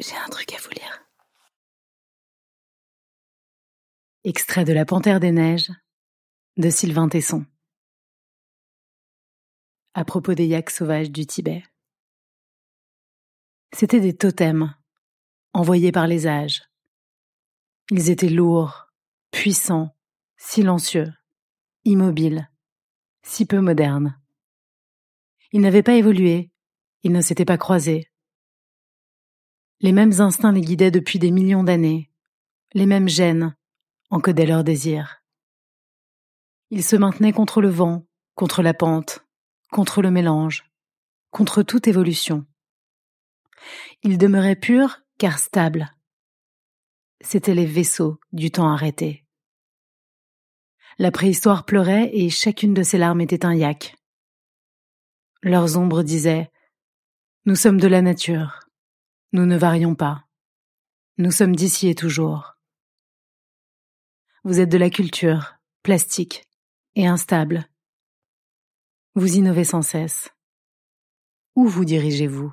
J'ai un truc à vous lire. Extrait de La Panthère des Neiges de Sylvain Tesson. À propos des yaks sauvages du Tibet. C'étaient des totems, envoyés par les âges. Ils étaient lourds, puissants, silencieux, immobiles, si peu modernes. Ils n'avaient pas évolué, ils ne s'étaient pas croisés. Les mêmes instincts les guidaient depuis des millions d'années, les mêmes gènes encodaient leurs désirs. Ils se maintenaient contre le vent, contre la pente, contre le mélange, contre toute évolution. Ils demeuraient purs car stables. C'étaient les vaisseaux du temps arrêté. La préhistoire pleurait et chacune de ses larmes était un yak. Leurs ombres disaient Nous sommes de la nature. Nous ne varions pas. Nous sommes d'ici et toujours. Vous êtes de la culture, plastique et instable. Vous innovez sans cesse. Où vous dirigez-vous?